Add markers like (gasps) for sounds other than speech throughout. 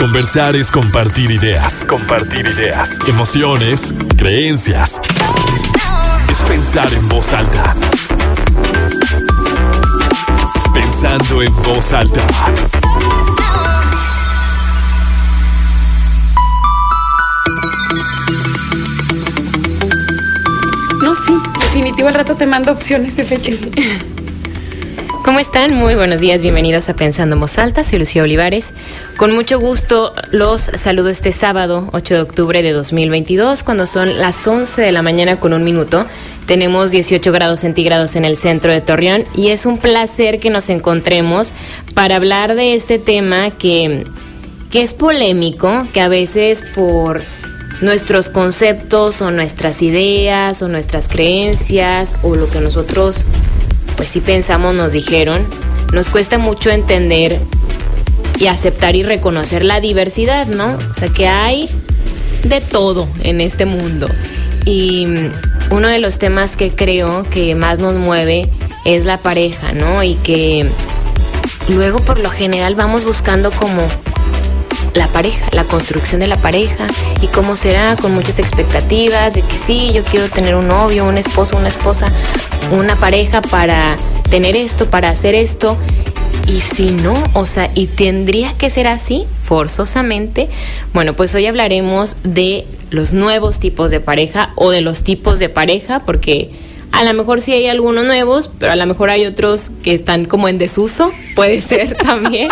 Conversar es compartir ideas. Compartir ideas. Emociones, creencias. Es pensar en voz alta. Pensando en voz alta. No, sí, definitivo al rato te mando opciones de fechas. ¿Cómo están? Muy buenos días, bienvenidos a Pensando en Voz Alta, soy Lucía Olivares. Con mucho gusto los saludo este sábado, 8 de octubre de 2022, cuando son las 11 de la mañana con un minuto. Tenemos 18 grados centígrados en el centro de Torreón y es un placer que nos encontremos para hablar de este tema que, que es polémico, que a veces por nuestros conceptos o nuestras ideas o nuestras creencias o lo que nosotros pues si pensamos, nos dijeron, nos cuesta mucho entender y aceptar y reconocer la diversidad, ¿no? O sea, que hay de todo en este mundo. Y uno de los temas que creo que más nos mueve es la pareja, ¿no? Y que luego por lo general vamos buscando como la pareja, la construcción de la pareja y cómo será con muchas expectativas de que sí, yo quiero tener un novio, un esposo, una esposa, una pareja para tener esto, para hacer esto. Y si no, o sea, y tendría que ser así, forzosamente. Bueno, pues hoy hablaremos de los nuevos tipos de pareja o de los tipos de pareja, porque a lo mejor sí hay algunos nuevos, pero a lo mejor hay otros que están como en desuso, puede ser (laughs) también.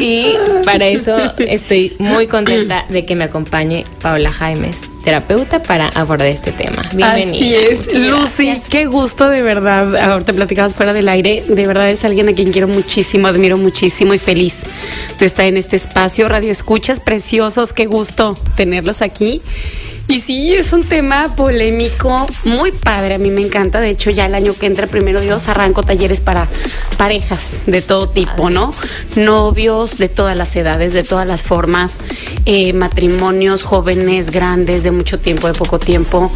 y para eso estoy muy contenta de que me acompañe Paula Jaimes, terapeuta, para abordar este tema. Bienvenida. Así es, Lucy, qué gusto de verdad. Ahora te platicabas fuera del aire. De verdad es alguien a quien quiero muchísimo, admiro muchísimo y feliz de estar en este espacio. Radio Escuchas preciosos, qué gusto tenerlos aquí. Y sí, es un tema polémico, muy padre, a mí me encanta. De hecho, ya el año que entra, primero Dios, arranco talleres para parejas de todo tipo, ¿no? Novios de todas las edades, de todas las formas, eh, matrimonios jóvenes, grandes, de mucho tiempo, de poco tiempo,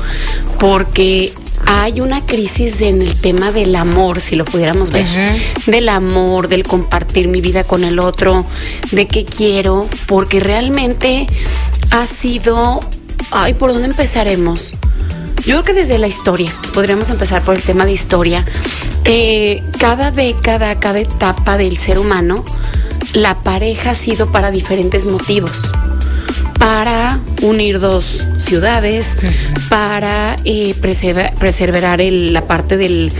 porque hay una crisis en el tema del amor, si lo pudiéramos ver, del amor, del compartir mi vida con el otro, de qué quiero, porque realmente ha sido Ay, ¿por dónde empezaremos? Yo creo que desde la historia, podríamos empezar por el tema de historia. Eh, cada década, cada etapa del ser humano, la pareja ha sido para diferentes motivos. Para unir dos ciudades, para eh, preservar, la parte del,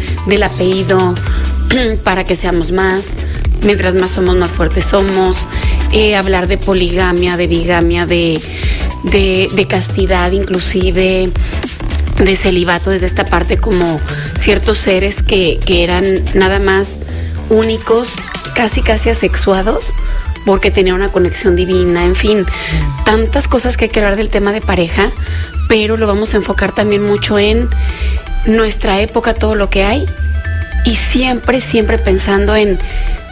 apellido, (clears throat) para que seamos más, mientras más somos, más fuertes somos, eh, hablar de poligamia, de bigamia, de de, castidad inclusive, de celibato desde esta parte como ciertos seres que, eran nada más únicos, casi casi asexuados, porque tenían una conexión divina, en fin, tantas cosas que hay que hablar del tema de pareja, pero lo vamos a enfocar también mucho en nuestra época, todo lo que hay, y siempre, siempre pensando en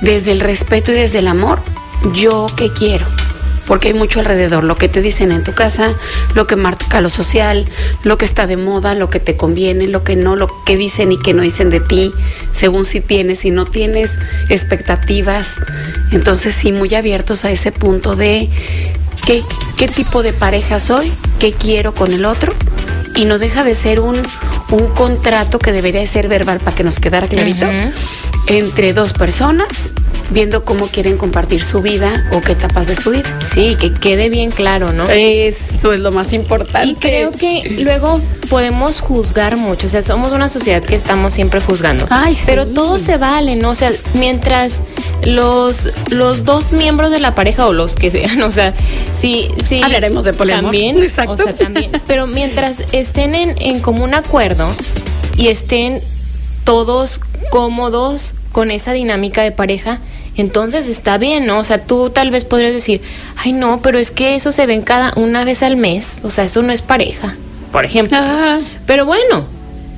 desde el respeto y desde el amor, yo qué quiero porque hay mucho alrededor, lo que te dicen en tu casa, lo que marca lo social, lo que está de moda, lo que te conviene, lo que no, lo que dicen y que no dicen de ti, según si tienes y no tienes expectativas. Entonces sí, muy abiertos a ese punto de qué, qué tipo de pareja soy, qué quiero con el otro y no deja de ser un, un contrato que debería ser verbal para que nos quedara clarito entre dos personas viendo cómo quieren compartir su vida o qué etapas de su vida. Sí, que quede bien claro, ¿no? Eso es lo más importante. Y creo que luego podemos juzgar mucho, o sea, somos una sociedad que estamos siempre juzgando. Ay, sí. Pero todo se vale, ¿no? O sea, mientras los, los dos miembros de la pareja o los que sean, (laughs) o sea, sí, sí. Hablaremos de poliamor. También, Exacto. o sea, también. Pero mientras estén en, en común acuerdo y estén todos cómodos con esa dinámica de pareja, entonces está bien, ¿no? O sea, tú tal vez podrías decir, ay no, pero es que eso se ven cada una vez al mes, o sea, eso no es pareja, por ejemplo. Pero bueno,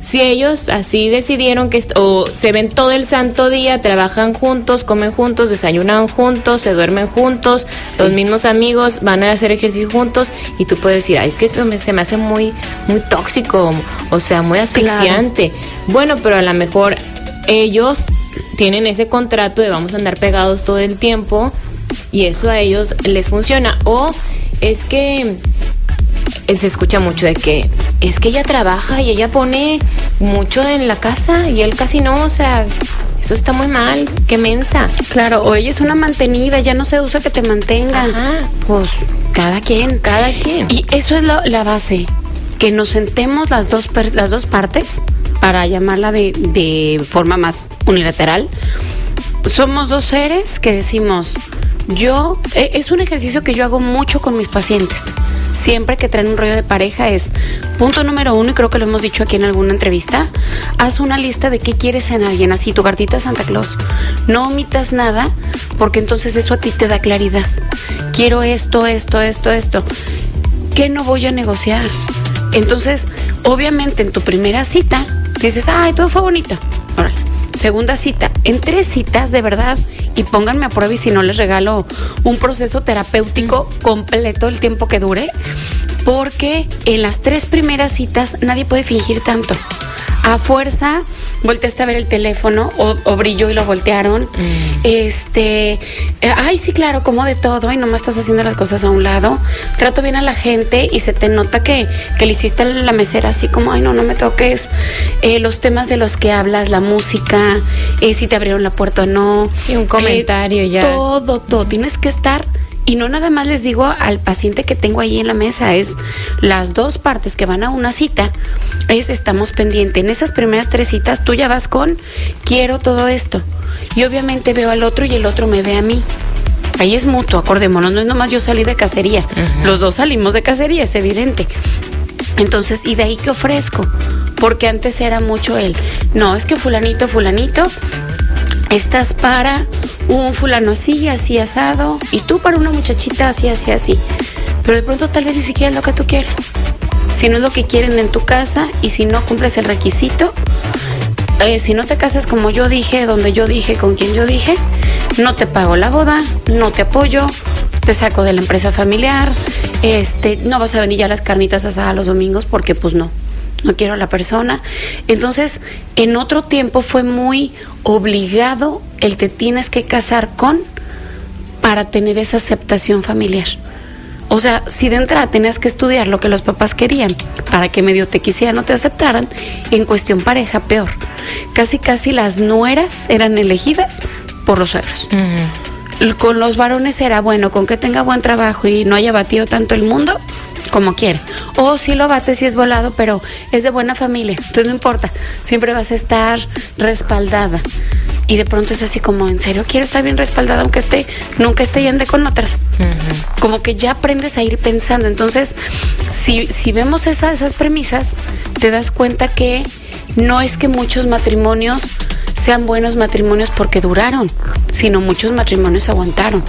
si ellos así decidieron que o se ven todo el santo día, trabajan juntos, comen juntos, desayunan juntos, se duermen juntos, los mismos amigos van a hacer ejercicio juntos y tú puedes decir, ay, es que eso me, se me hace muy muy tóxico, o sea, muy asfixiante. Bueno, pero a lo mejor ellos tienen ese contrato de vamos a andar pegados todo el tiempo y eso a ellos les funciona. O es que se escucha mucho de que es que ella trabaja y ella pone mucho en la casa y él casi no, o sea, eso está muy mal, qué mensa. Claro, o ella es una mantenida, ya no se usa que te mantenga. Pues cada quien. Cada quien. Y eso es la base, que nos sentemos las dos, las dos partes, para llamarla de, de forma más unilateral. Somos dos seres que decimos, yo, e, es un ejercicio que yo hago mucho con mis pacientes siempre que traen un rollo de pareja es punto número uno, y creo que lo hemos dicho aquí en alguna entrevista, haz una lista de qué quieres en alguien, así tu cartita Santa Claus. No omitas nada, porque entonces eso a ti te da claridad. Quiero esto, esto, esto, esto. ¿Qué no voy a negociar? Entonces, obviamente en tu primera cita, dices, ay, todo fue bonito. Órale. Segunda cita, en tres citas de verdad y pónganme a prueba y si no les regalo un proceso terapéutico completo el tiempo que dure, porque en las tres primeras citas nadie puede fingir tanto a fuerza volteaste a ver el teléfono o, brilló y lo voltearon. Mm. Este, eh, ay, sí, claro, como de todo, y nomás estás haciendo las cosas a un lado. Trato bien a la gente y se te nota que, que le hiciste la mesera así como, ay, no, no me toques. Eh, los temas de los que hablas, la música, eh, si te abrieron la puerta o no. Sí, un comentario ya. Todo, todo. Tienes que estar y no nada más les digo al paciente que tengo ahí en la mesa, es las dos partes que van a una cita, es estamos pendientes. En esas primeras tres citas tú ya vas con quiero todo esto. Y obviamente veo al otro y el otro me ve a mí. Ahí es mutuo, acordémonos, no es nomás yo salí de cacería. Los dos salimos de cacería, es evidente. Entonces, ¿y de ahí qué ofrezco? Porque antes era mucho el, no, es que fulanito, fulanito, estás para un fulano así, así asado, y tú para una muchachita así, así, así. Pero de pronto tal vez ni siquiera es lo que tú quieres. Si no es lo que quieren en tu casa y si no cumples el requisito, eh, si no te casas como yo dije, donde yo dije, con quien yo dije, no te pago la boda, no te apoyo, te saco de la empresa familiar, este, no vas a venir ya a las carnitas asadas los domingos porque pues no, no quiero a la persona. Entonces, en otro tiempo fue muy obligado el te tienes que casar con para tener esa aceptación familiar. O sea, si de entrada tenías que estudiar lo que los papás querían para que medio te quisieran o te aceptaran, en cuestión pareja, peor. Casi, casi las nueras eran elegidas por los suegros. Con los varones era bueno, con que tenga buen trabajo y no haya batido tanto el mundo, como quiere. O si lo bate si es volado, pero es de buena familia. Entonces no importa, siempre vas a estar respaldada. Y de pronto es así como, en serio, quiero estar bien respaldada, aunque esté, nunca esté y ande con otras. Como que ya aprendes a ir pensando. Entonces, si, si vemos esas premisas, te das cuenta que no es que muchos matrimonios sean buenos matrimonios porque duraron, sino muchos matrimonios aguantaron.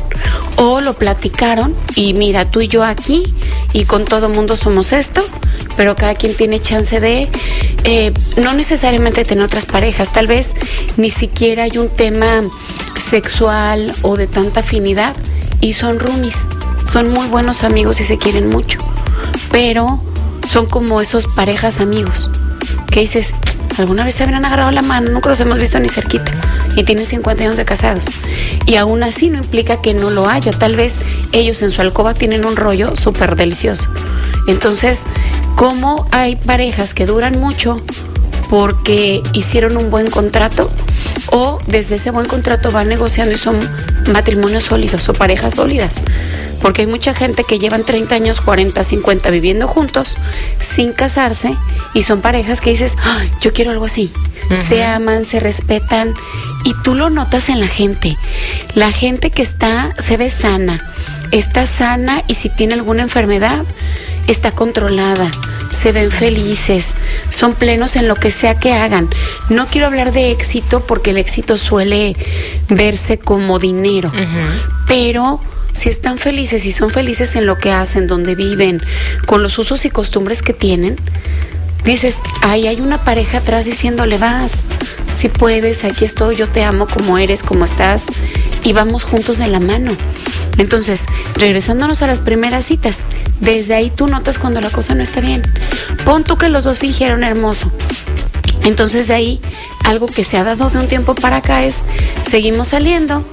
O lo platicaron y mira, tú y yo aquí y con todo mundo somos esto, pero cada quien tiene chance de eh, no necesariamente tener otras parejas, tal vez ni siquiera hay un tema sexual o de tanta afinidad y son roomies, son muy buenos amigos y se quieren mucho, pero son como esos parejas amigos que dices, alguna vez se habrían agarrado la mano, nunca los hemos visto ni cerquita y tienen 50 años de casados. Y aún así no implica que no lo haya, tal vez ellos en su alcoba tienen un rollo súper delicioso. Entonces, ¿cómo hay parejas que duran mucho porque hicieron un buen contrato? o desde ese buen contrato van negociando y son matrimonios sólidos o parejas sólidas. Porque hay mucha gente que llevan 30 años, 40, 50 viviendo juntos sin casarse y son parejas que dices, yo quiero algo así. Se aman, se respetan y tú lo notas en la gente. La gente que está, se ve sana, está sana y si tiene alguna enfermedad, está controlada se ven felices, son plenos en lo que sea que hagan. No quiero hablar de éxito porque el éxito suele verse como dinero, pero si están felices y son felices en lo que hacen, donde viven, con los usos y costumbres que tienen, dices, ahí hay una pareja atrás diciéndole, vas, si puedes, aquí estoy, yo te amo como eres, como estás, y vamos juntos de la mano. Entonces, regresándonos a las primeras citas, desde ahí tú notas cuando la cosa no está bien. Pon tú que los dos fingieron hermoso. Entonces de ahí, algo que se ha dado de un tiempo para acá es, seguimos saliendo,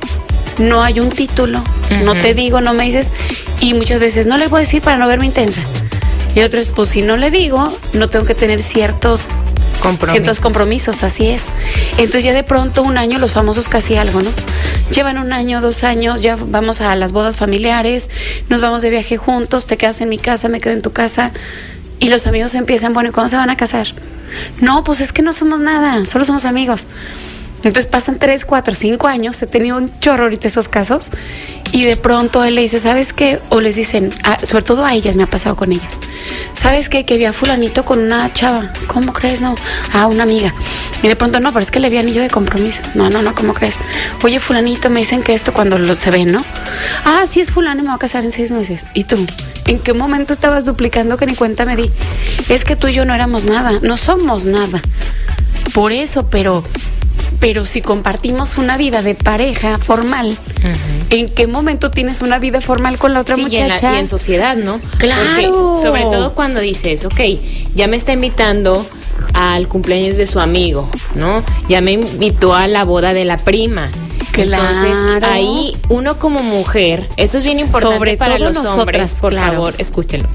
no hay un título, no te digo, no me dices, y muchas veces no le voy a decir para no verme intensa. Y otras, pues si no le digo, no tengo que tener ciertos Compromisos. ciertos compromisos, así es. Entonces ya de pronto un año los famosos casi algo, ¿no? Llevan un año, dos años, ya vamos a las bodas familiares, nos vamos de viaje juntos, te quedas en mi casa, me quedo en tu casa y los amigos empiezan, bueno, ¿y cuándo se van a casar? No, pues es que no somos nada, solo somos amigos. Entonces pasan tres, cuatro, cinco años, he tenido un chorro ahorita esos casos, y de pronto él le dice, ¿sabes qué? O les dicen, ah, sobre todo a ellas, me ha pasado con ellas, ¿sabes qué? Que vi a fulanito con una chava, ¿cómo crees? No, a una amiga. Y de pronto, no, pero es que le vi anillo de compromiso. No, no, no, ¿cómo crees? Oye, fulanito, me dicen que esto cuando lo, se ven, ¿no? Ah, sí es fulano me voy a casar en seis meses. ¿Y tú? ¿En qué momento estabas duplicando que ni cuenta me di? Es que tú y yo no éramos nada, no somos nada. Por eso, pero pero si compartimos una vida de pareja formal, ¿en qué momento tienes una vida formal con la otra Sí, y en, la- muchacha? y en sociedad, ¿no? Claro. Porque sobre todo cuando dices, ok, ya me está invitando al cumpleaños de su amigo, ¿no? Ya me invitó a la boda de la prima. Claro. Entonces, ahí uno como mujer, eso es bien importante Sobre para todo los nosotras, hombres, por claro. favor, escúchenlo.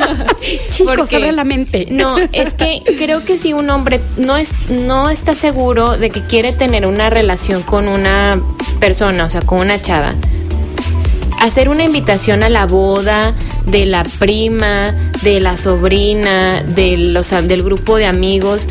(laughs) Chicos, abre la mente. No, es que creo que si un hombre no es no está seguro de que quiere tener una relación con una persona, o sea, con una chava, hacer una invitación a la boda de la prima, de la sobrina, de los del grupo de amigos.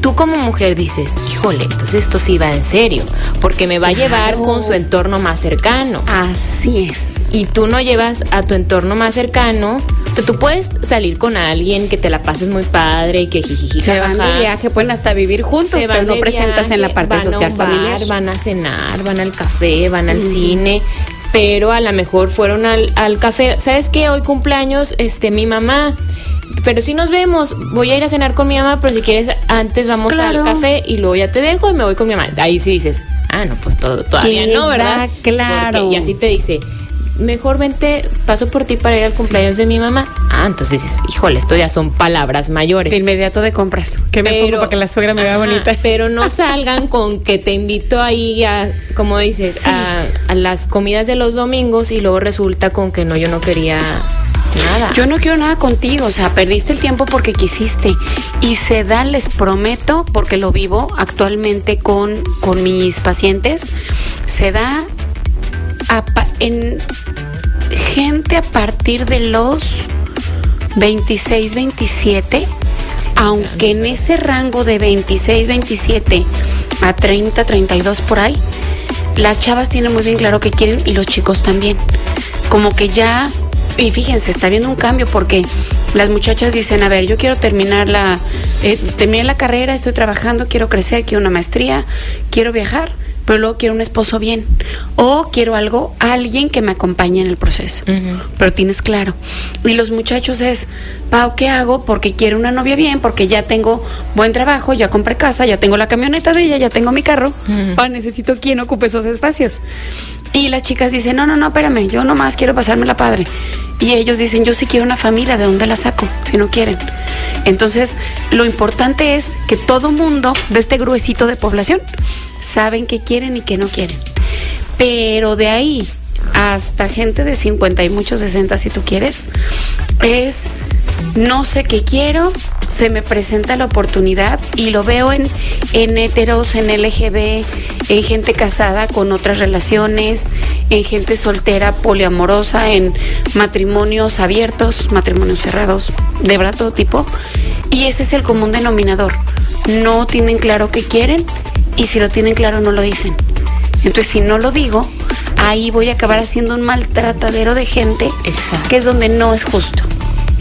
Tú como mujer dices, híjole, entonces esto sí va en serio, porque me va a llevar con su entorno más cercano Así es. y tú no llevas a tu entorno más cercano, o sea, tú puedes salir con alguien que te la pases muy padre y que jijiji, Se van de viaje, pueden hasta vivir juntos, pero no presentas en la parte van a un social bar, familiar. Van a cenar, van al café, van al cine, pero a lo mejor fueron al, al café. ¿Sabes qué? Hoy cumpleaños este, mi mamá. Pero si nos vemos, voy a ir a cenar con mi mamá, pero si quieres antes vamos Claro. al café y luego ya te dejo y me voy con mi mamá. Ahí sí dices, ah, no, pues todo, todavía no, ¿verdad? claro. Porque- y así te dice, mejor vente, paso por ti para ir al cumpleaños de mi mamá. Ah, entonces dices, híjole, esto ya son palabras mayores. De inmediato de compras. Que me pongo para que la suegra me vea bonita. (laughs) Pero no salgan con que te invito ahí a, como dices, Sí. a, a las comidas de los domingos y luego resulta con que no, yo no quería nada. Yo no quiero nada contigo, o sea, perdiste el tiempo porque quisiste. Y se da, les prometo, porque lo vivo actualmente con, con mis pacientes, se da a en gente a partir de los 26, 27, aunque en ese rango de 26, 27 a 30, 32 por ahí, las chavas tienen muy bien claro que quieren y los chicos también. Como que ya, y fíjense, está viendo un cambio porque las muchachas dicen, a ver, yo quiero terminar la, eh, terminé la carrera, estoy trabajando, quiero crecer, quiero una maestría, quiero viajar, pero luego quiero un esposo bien. O quiero algo, alguien que me acompañe en el proceso. Pero tienes claro. Y los muchachos es, Pau, ¿qué hago? Porque quiero una novia bien, porque ya tengo buen trabajo, ya compré casa, ya tengo la camioneta de ella, ya tengo mi carro. Pa, necesito quien ocupe esos espacios. Y las chicas dicen, no, no, no, espérame, yo nomás quiero pasarme la padre. Y ellos dicen, yo sí quiero una familia, ¿de dónde la saco? Si no quieren. Entonces, lo importante es que todo mundo de este gruesito de población saben qué quieren y qué no quieren. Pero de ahí hasta gente de 50 y muchos 60 si tú quieres, es no sé qué quiero, se me presenta la oportunidad y lo veo en, en heteros, en LGB, en gente casada con otras relaciones, en gente soltera, poliamorosa, en matrimonios abiertos, matrimonios cerrados, de verdad todo tipo. Y ese es el común denominador. No tienen claro qué quieren y si lo tienen claro no lo dicen. Entonces, si no lo digo, ahí voy a acabar haciendo un maltratadero de gente, Exacto. que es donde no es justo.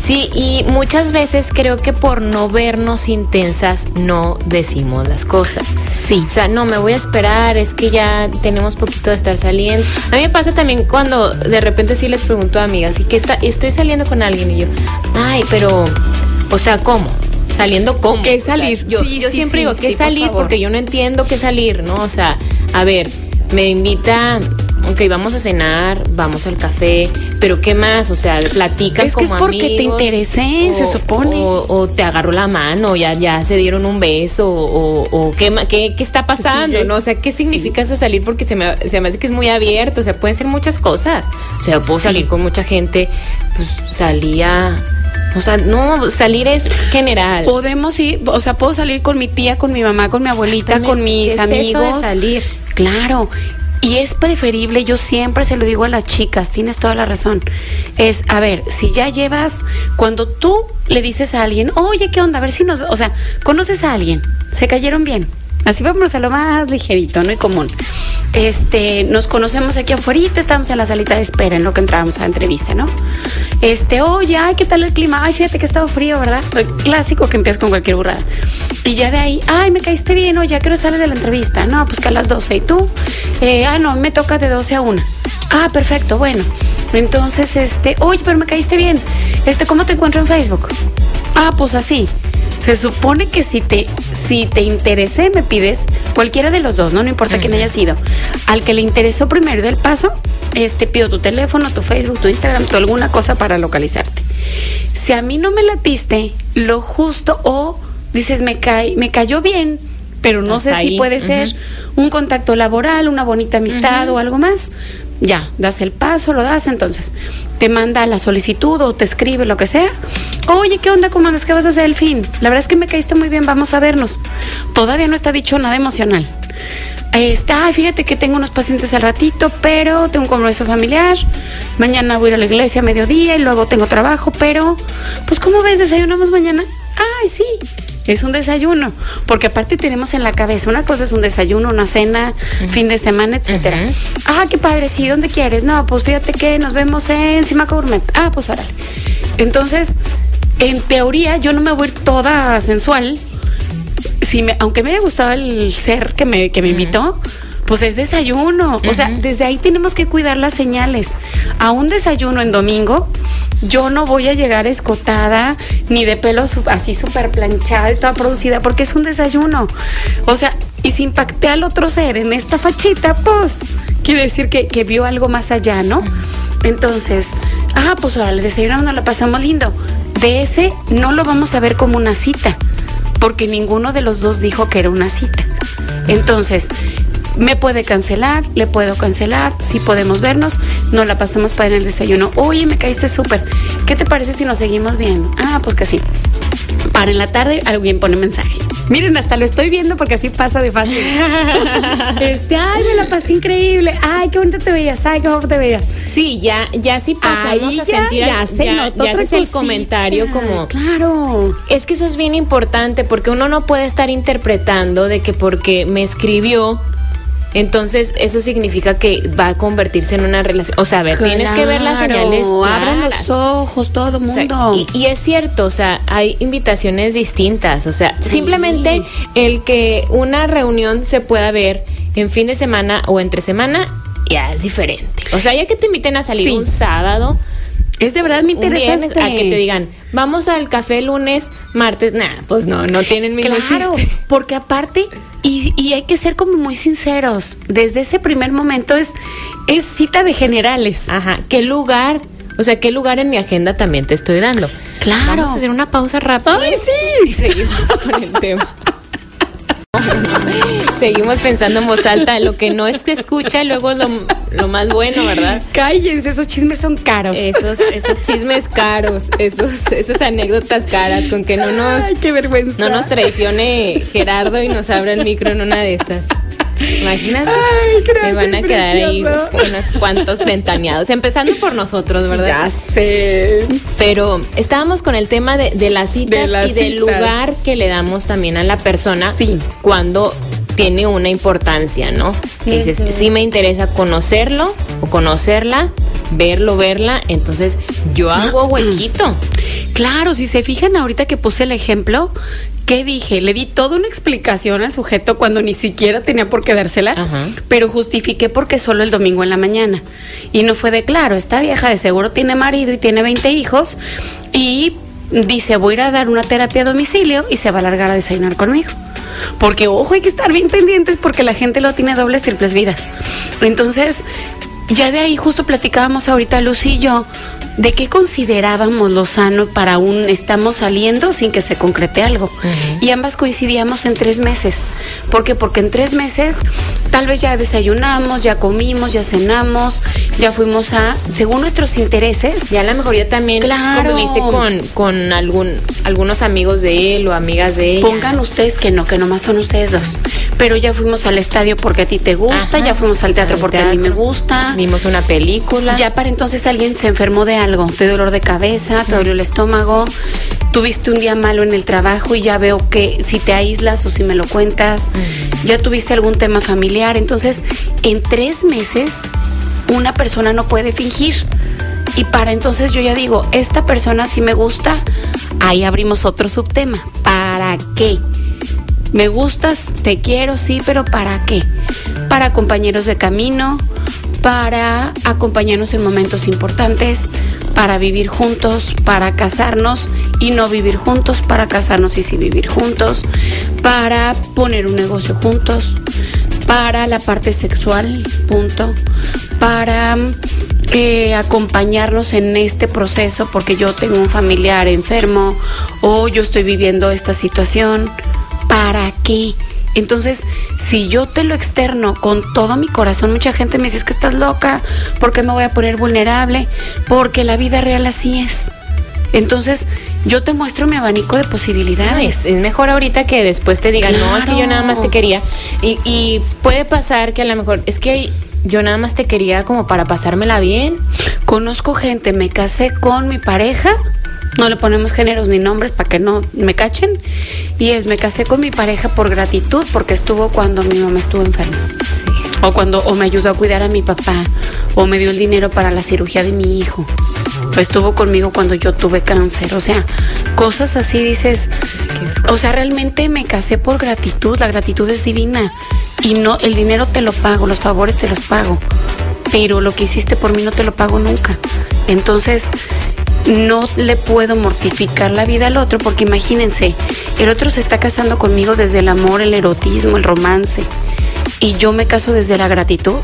Sí, y muchas veces creo que por no vernos intensas no decimos las cosas. Sí. O sea, no, me voy a esperar, es que ya tenemos poquito de estar saliendo. A mí me pasa también cuando de repente sí les pregunto a amigas, y que está, estoy saliendo con alguien y yo, ay, pero, o sea, ¿cómo? Saliendo cómo. ¿Qué O sea, salir? yo Sí, yo sí, siempre sí, digo, ¿qué por salir? Porque yo no entiendo qué salir, ¿no? O sea, a ver, me invita ok, vamos a cenar, vamos al café, pero ¿qué más? O sea, platican Es que es como porque te interesé, se supone. O, o te agarró la mano, ya, ya se dieron un beso, o, o ¿qué, ma- qué, qué está pasando, Sí. ¿no? O sea, ¿qué significa eso salir? Porque se me, se me hace que es muy abierto, o sea, pueden ser muchas cosas. O sea, puedo Sí. salir con mucha gente, pues salía... O sea, no, salir es general. Podemos ir, o sea, puedo salir con mi tía, con mi mamá, con mi abuelita, con mis ¿Qué es eso de amigos. salir? Claro. Y es preferible, yo siempre se lo digo a las chicas, tienes toda la razón. Es, a ver, si ya llevas, cuando tú le dices a alguien, oye, ¿qué onda? A ver si nos, ve-", o sea, conoces a alguien, se cayeron bien. Así vamos a lo más ligerito, ¿no? Y común. Este, nos conocemos aquí afuera, estamos en la salita de espera en lo que entrábamos a la entrevista, ¿no? Este, oye, ay, ¿qué tal el clima? Ay, fíjate que ha estado frío, ¿verdad? Clásico que empieza con cualquier burrada. Y ya de ahí, ay, me caíste bien, oye, ¿a qué hora sales de la entrevista? No, pues que a las 12. ¿Y tú? Eh, ah, no, me toca de 12 a 1. Ah, perfecto, bueno. Entonces, este, oye, pero me caíste bien. Este, ¿cómo te encuentro en Facebook? Ah, pues así. Se supone que si te, si te interesé, me pides cualquiera de los dos, ¿no? No importa quién haya sido. Al que le interesó primero del paso, este, pido tu teléfono, tu Facebook, tu Instagram, tu alguna cosa para localizarte. Si a mí no me latiste, lo justo o dices, me, cae, me cayó bien, pero no Hasta sé si puede ser un contacto laboral, una bonita amistad o algo más. Ya, das el paso, lo das, entonces te manda la solicitud o te escribe lo que sea. Oye, ¿qué onda? ¿Cómo andas? ¿Qué vas a hacer el fin? La verdad es que me caíste muy bien, vamos a vernos. Todavía no está dicho nada emocional. Ay, fíjate que tengo unos pacientes al ratito, pero tengo un compromiso familiar. Mañana voy a ir a la iglesia a mediodía y luego tengo trabajo, pero, pues, ¿cómo ves? ¿Desayunamos mañana? Ay, sí. Es un desayuno, porque aparte tenemos en la cabeza, una cosa es un desayuno, una cena, fin de semana, etcétera. Ah, qué padre, sí, ¿dónde quieres? No, pues fíjate que nos vemos en Simaca Gourmet. Ah, pues órale. Entonces, en teoría, yo no me voy a ir toda sensual, si me, aunque me haya gustado el ser que me, que me invitó, pues es desayuno. O sea, desde ahí tenemos que cuidar las señales. A un desayuno en domingo, yo no voy a llegar escotada ni de pelo así súper planchada toda producida, porque es un desayuno. O sea, y si impacté al otro ser en esta fachita, pues quiere decir que, que vio algo más allá, ¿no? Entonces, ah, pues ahora le desayunamos, nos la pasamos lindo. De ese no lo vamos a ver como una cita, porque ninguno de los dos dijo que era una cita. Entonces, me puede cancelar, le puedo cancelar, si podemos vernos, nos la pasamos para en el desayuno. Oye, me caíste súper. ¿Qué te parece si nos seguimos viendo? Ah, pues que sí. Para en la tarde alguien pone mensaje. Miren, hasta lo estoy viendo porque así pasa de fácil. (laughs) este, ay, me la pasé increíble. Ay, qué bonita te veías. Ay, qué guapo te veías. Sí, ya, ya sí pasamos Ahí a ya- sentir, ya al- se ya, ya haces el comentario como, Claro. es que eso es bien importante porque uno no puede estar interpretando de que porque me escribió, entonces eso significa que va a convertirse en una relación. O sea, a ver, tienes que ver las señales. Abran los ojos, todo O sea, mundo. y, y es cierto, o sea, hay invitaciones distintas. O sea, Sí. simplemente el que una reunión se pueda ver en fin de semana o entre semana, ya es diferente. O sea, ya que te inviten a salir Sí. un sábado, es de verdad me un interesa viernes, este. a que te digan, vamos al café lunes, martes, nah, pues no, no tienen mismo Claro, chiste. porque aparte, y, y hay que ser como muy sinceros, desde ese primer momento es, es cita de generales. Ajá, ¿qué lugar? O sea, ¿qué lugar en mi agenda también te estoy dando? Claro. Vamos a hacer una pausa rápida. ¡Ay, sí! Y seguimos con el (laughs) tema. (laughs) Seguimos pensando en voz alta, lo que no es que escucha, luego es lo, lo más bueno, ¿verdad? Cállense, esos chismes son caros. Esos, esos chismes caros, esos, esas anécdotas caras, con que no nos, Ay, qué vergüenza. no nos traicione Gerardo y nos abra el micro en una de esas. Imagínate, Ay, gracias, me van a quedar ahí unos cuantos ventaneados, empezando por nosotros, ¿verdad? Ya sé. Pero estábamos con el tema de, de las citas De las y del lugar que le damos también a la persona Sí. cuando tiene una importancia, ¿no? Que dices, sí me interesa conocerlo o conocerla, verlo, verla, entonces yo hago huequito. Claro, si se fijan ahorita que puse el ejemplo, ¿qué dije? Le di toda una explicación al sujeto cuando ni siquiera tenía por qué dársela, Ajá. pero justifiqué porque solo el domingo en la mañana. Y no fue de claro, esta vieja de seguro tiene marido y tiene 20 hijos y dice, voy a ir a dar una terapia a domicilio y se va a largar a desayunar conmigo. Porque, ojo, hay que estar bien pendientes porque la gente lo tiene dobles, triples vidas. Entonces, ya de ahí justo platicábamos ahorita Lucy y yo de qué considerábamos lo sano para un estamos saliendo sin que se concrete algo. Y ambas coincidíamos en tres meses. ¿Por qué? Porque en tres meses tal vez ya desayunamos, ya comimos, ya cenamos, ya fuimos a, según nuestros intereses. Ya a lo mejor ya también Claro. conviviste con, con algún, algunos amigos de él o amigas de ella. Pongan ustedes que no, que nomás son ustedes dos. Pero ya fuimos al estadio porque a ti te gusta, Ajá. ya fuimos al teatro Al porque a mí me gusta. Vimos una película. Ya para entonces alguien se enfermó de algo, de dolor de cabeza, te dolió el estómago, tuviste un día malo en el trabajo y ya veo que si te aíslas o si me lo cuentas, ya tuviste algún tema familiar. Entonces, en tres meses, una persona no puede fingir. Y para entonces yo ya digo, esta persona sí me gusta, ahí abrimos otro subtema. ¿Para qué? Me gustas, te quiero, sí, pero ¿para qué? Para compañeros de camino, para acompañarnos en momentos importantes, para vivir juntos, para casarnos y no vivir juntos, para casarnos y sí vivir juntos, para poner un negocio juntos, para la parte sexual, punto, para eh, acompañarnos en este proceso porque yo tengo un familiar enfermo o yo estoy viviendo esta situación. ¿Para qué? Entonces, si yo te lo externo con todo mi corazón, mucha gente me dice "Es que estás loca, ¿por qué me voy a poner vulnerable? Porque la vida real así es. Entonces, yo te muestro mi abanico de posibilidades. Es, es mejor ahorita que después te digan, no, es que yo nada más te quería. Y, y puede pasar que a lo mejor, es que yo nada más te quería como para pasármela bien. Conozco gente, me casé con mi pareja, no le ponemos géneros ni nombres para que no me cachen, y es, me casé con mi pareja por gratitud porque estuvo cuando mi mamá estuvo enferma. O cuando o me ayudó a cuidar a mi papá, o me dio el dinero para la cirugía de mi hijo. O estuvo conmigo cuando yo tuve cáncer, o sea, cosas así dices, o sea, realmente me casé por gratitud, la gratitud es divina. Y no el dinero te lo pago, los favores te los pago, pero lo que hiciste por mí no te lo pago nunca. Entonces, no le puedo mortificar la vida al otro porque imagínense, el otro se está casando conmigo desde el amor, el erotismo, el romance y yo me caso desde la gratitud.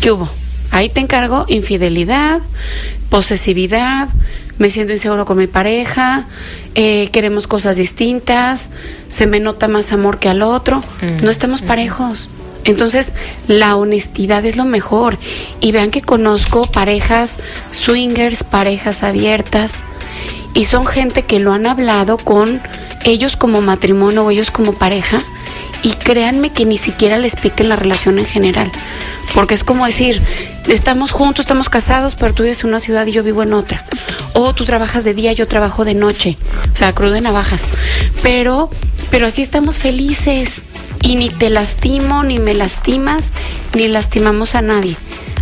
¿Qué hubo? Ahí te encargo infidelidad, posesividad, me siento inseguro con mi pareja, eh, queremos cosas distintas, se me nota más amor que al otro, no estamos parejos. Entonces, la honestidad es lo mejor. Y vean que conozco parejas swingers, parejas abiertas, y son gente que lo han hablado con ellos como matrimonio o ellos como pareja, y créanme que ni siquiera les piquen la relación en general. Porque es como decir, estamos juntos, estamos casados, pero tú vives en una ciudad y yo vivo en otra. O tú trabajas de día, yo trabajo de noche. O sea, crudo de navajas. Pero, pero así estamos felices. Y ni te lastimo, ni me lastimas, ni lastimamos a nadie.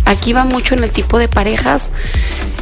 Aquí va mucho en el tipo de parejas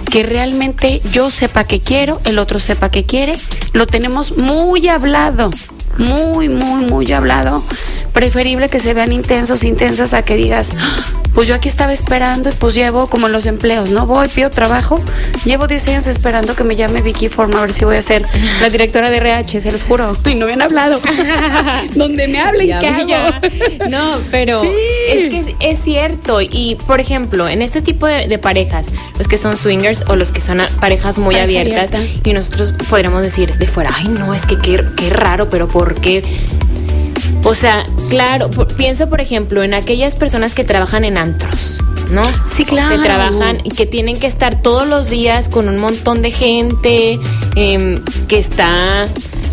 que realmente yo sepa que quiero, el otro sepa que quiere. Lo tenemos muy hablado muy, muy, muy hablado. Preferible que se vean intensos, intensas, a que digas, "Ah, pues yo aquí estaba esperando y pues llevo como en los empleos, ¿no? Voy, pido trabajo, llevo 10 años esperando que me llame Vicky Forma a ver si voy a ser la directora de RH, se los juro. Y no me han hablado. (laughs) Donde me hablen, Ya ya. No, pero Sí. es que es, es cierto. Y, por ejemplo, en este tipo de, de parejas, los que son swingers o los que son parejas muy Pareja abiertas, abierta. y nosotros podríamos decir de fuera, ay, no, es que qué, qué raro, pero ¿por qué? O sea, claro, por- pienso, por ejemplo, en aquellas personas que trabajan en antros. ¿No? Sí, claro. Que trabajan y que tienen que estar todos los días con un montón de gente em, que está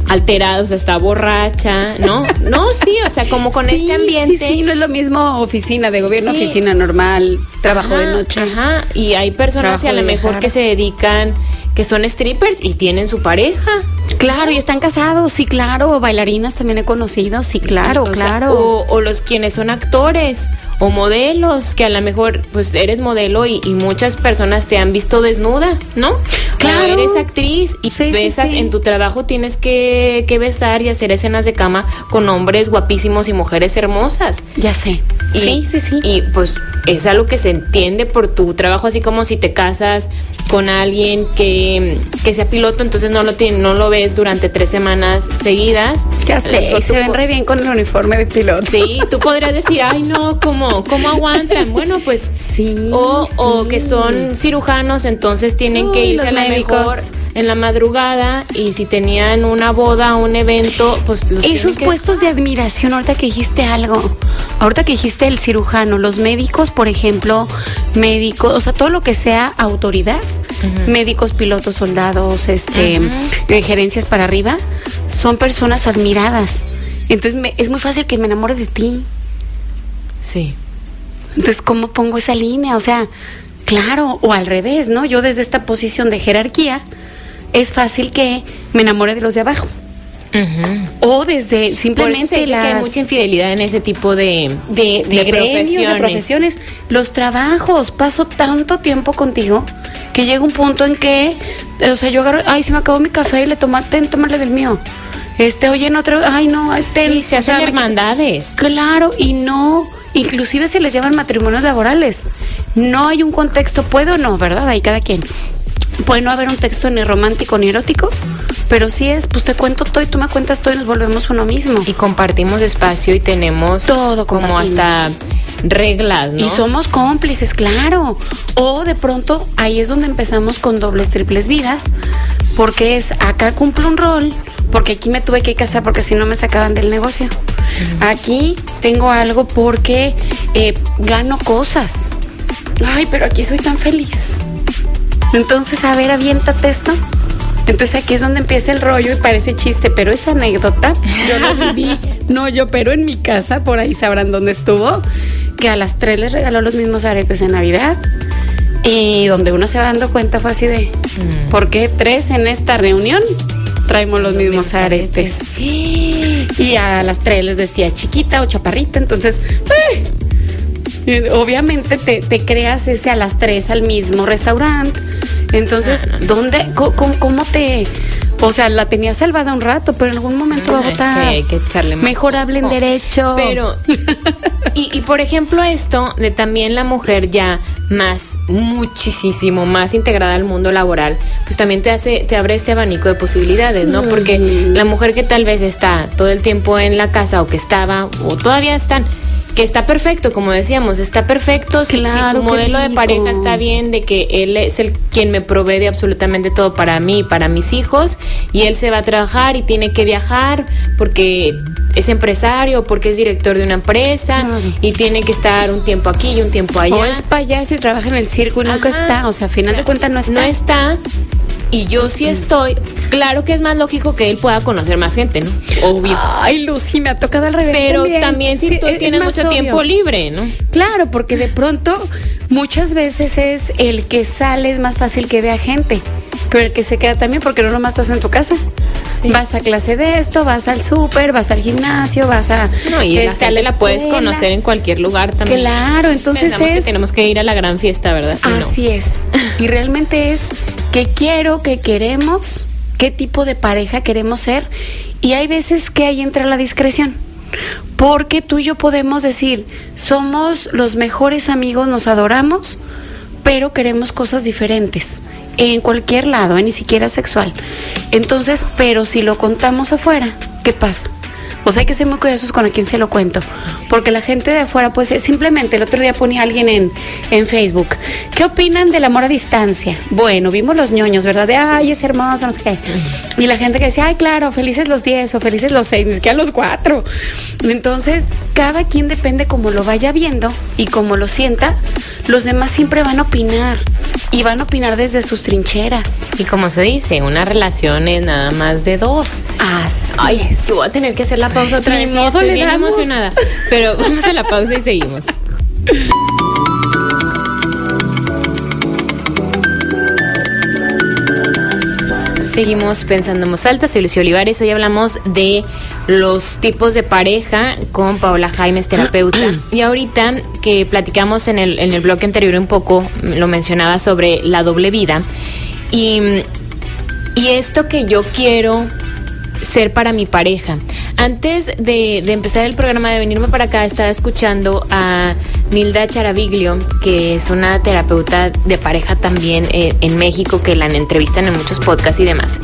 alterada, o sea, está borracha, ¿no? (laughs) No, sí, o sea, como con Sí, este ambiente. Sí, sí, no es lo mismo oficina de gobierno, Sí. oficina normal, trabajo de noche. Ajá, y hay personas que a lo mejor que se dedican, que son strippers y tienen su pareja. Claro, y están casados, sí, claro. Bailarinas también he conocido, sí, claro, O sea, claro. o, o los quienes son actores o modelos, que a lo mejor pues eres modelo y, y muchas personas te han visto desnuda, ¿no? Claro. O eres actriz y Sí, sí, besas sí. en tu trabajo tienes que, que besar y hacer escenas de cama con hombres guapísimos y mujeres hermosas. ya sé. Y, sí, sí, sí. Y pues es algo que se entiende por tu trabajo, así como si te casas con alguien que, que sea piloto, entonces no lo tiene, no lo ves durante tres semanas seguidas. Ya sé, y se ven re bien con el uniforme de piloto. Sí, (laughs) tú podrías decir, ay no, ¿cómo, cómo aguantan? Bueno, pues sí. O, sí. o que son cirujanos, entonces tienen que irse a la médicos. mejor en la madrugada y si tenían una boda, un evento, pues los Esos que- puestos de admiración, ahorita que dijiste algo, ahorita que dijiste el cirujano, los médicos, por ejemplo, médicos, o sea, todo lo que sea autoridad, médicos, pilotos, soldados, este, eh, gerencias para arriba, son personas admiradas. Entonces me- es muy fácil que me enamore de ti. Sí. Entonces, ¿cómo pongo esa línea? O sea, claro, o al revés, ¿no? Yo desde esta posición de jerarquía, es fácil que me enamore de los de abajo. O desde Por simplemente eso se dice que hay las- mucha infidelidad en ese tipo de, de, de, de gremios, de profesiones. profesiones, los trabajos. Paso tanto tiempo contigo que llega un punto en que, o sea, yo agarro, ay, se me acabó mi café y le toma, ten, tómale del mío. Este, oye, en otro, ay, no, ten. Sí, se O sea, hacen me- hermandades. Claro, y no, inclusive se les llaman matrimonios laborales. No hay un contexto, puedo o no, ¿verdad? Ahí cada quien. Puede no haber un texto ni romántico ni erótico, pero sí es, pues te cuento todo y tú me cuentas todo y nos volvemos uno mismo. Y compartimos espacio y tenemos Todo como hasta reglas, ¿no? Y somos cómplices, claro. O de pronto ahí es donde empezamos con dobles, triples vidas, porque es acá cumplo un rol, porque aquí me tuve que casar porque si no me sacaban del negocio. Aquí tengo algo porque eh, gano cosas. Ay, pero aquí soy tan feliz. Entonces, a ver, aviéntate esto. Entonces aquí es donde empieza el rollo y parece chiste, pero esa anécdota yo lo viví. (laughs) No yo, pero en mi casa, por ahí sabrán dónde estuvo, que a las tres les regaló los mismos aretes en Navidad. Y donde uno se va dando cuenta fue así de, Mm. ¿por qué tres en esta reunión traemos los mismos aretes? Sí. Y a las tres les decía chiquita o chaparrita, entonces, ¡eh! Eh, obviamente te, te creas ese a las tres al mismo restaurante. Entonces. ¿dónde, cómo, cómo te, o sea, la tenía salvada un rato, pero en algún momento va a es votar. que hay que echarle más Mejor hablen coco. derecho. Pero, y, y por ejemplo esto de también la mujer ya más, muchísimo más integrada al mundo laboral, pues también te hace, te abre este abanico de posibilidades, ¿no? Porque la mujer que tal vez está todo el tiempo en la casa o que estaba o todavía están, que está perfecto, como decíamos, está perfecto, si, tu modelo de pareja está bien, de que él es el quien me provee de absolutamente todo para mí y para mis hijos, y él se va a trabajar y tiene que viajar porque es empresario, porque es director de una empresa y tiene que estar un tiempo aquí y un tiempo allá. o es payaso y trabaja en el circo y nunca Ajá. está. O sea, a final O sea, de cuentas no está. No está. Y yo sí estoy. Claro que es más lógico que él pueda conocer más gente, ¿no? Obvio. Ay, Lucy, me ha tocado al revés. Pero también, si Sí, tú es- es tienes mucho obvio. tiempo libre, ¿no? Claro, porque de pronto muchas veces es el que sale es más fácil que vea gente, pero el que se queda también porque no nomás estás en tu casa. Sí. Vas a clase de esto, vas al súper, vas al gimnasio, vas a No, y la este, a gente la puedes conocer en cualquier lugar también. Claro, entonces Pensamos que es tenemos que ir a la gran fiesta, ¿verdad? No. Así es. Y realmente es qué quiero, qué queremos, qué tipo de pareja queremos ser. Y hay veces que ahí entra la discreción. Porque tú y yo podemos decir, somos los mejores amigos, nos adoramos, pero queremos cosas diferentes. En cualquier lado, eh, ni siquiera sexual. Entonces, pero si lo contamos afuera, ¿qué pasa? O sea, hay que ser muy cuidadosos con a quién se lo cuento. Porque la gente de afuera, pues eh, simplemente el otro día ponía alguien en, en Facebook. ¿Qué opinan del amor a distancia? Bueno, vimos los ñoños, ¿verdad? De, ay, es hermoso, no sé qué. Y la gente que decía, ay, claro, felices los 10 o felices los 6, ni siquiera los 4. Entonces, cada quien depende como lo vaya viendo y como lo sienta. Los demás siempre van a opinar y van a opinar desde sus trincheras. Y como se dice, una relación es nada más de dos. Así Ay, es. yo voy a tener que hacer la pausa otra Ni vez. modo, estoy bien emocionada. Pero vamos a la pausa y seguimos. Seguimos pensando en voz alta, soy Lucio Olivares. Hoy hablamos de los tipos de pareja con Paola Jaimes, terapeuta. (clears throat) y ahorita que platicamos en el, en el bloque anterior un poco, lo mencionaba sobre la doble vida. Y, y esto que yo quiero ser para mi pareja. Antes de, empezar el programa, de venirme para acá, estaba escuchando a Milda Charaviglio, que es una terapeuta de pareja también eh, en México, que la entrevistan en muchos podcasts y demás.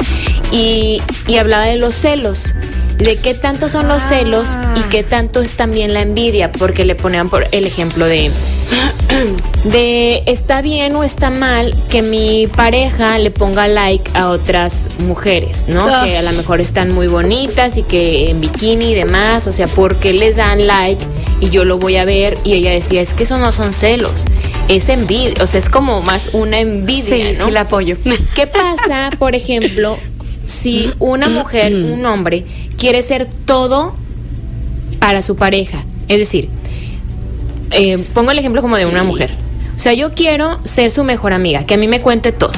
Y hablaba de los celos de qué tanto son los celos y qué tanto es también la envidia, porque le ponían por el ejemplo de (clears throat) de está bien o está mal que mi pareja le ponga like a otras mujeres, ¿no? Ah. Que a lo mejor están muy bonitas y que en bikini y demás, o sea, porque les dan like y yo lo voy a ver y ella decía, es que eso no son celos, es envidia, o sea, es como más una envidia, Sí, ¿no? sí la apoyo. ¿Qué pasa, por ejemplo, si (clears throat) una mujer, un hombre, quiere ser todo para su pareja? Es decir, eh, pongo el ejemplo como de una mujer. O sea, yo quiero ser su mejor amiga, que a mí me cuente todo.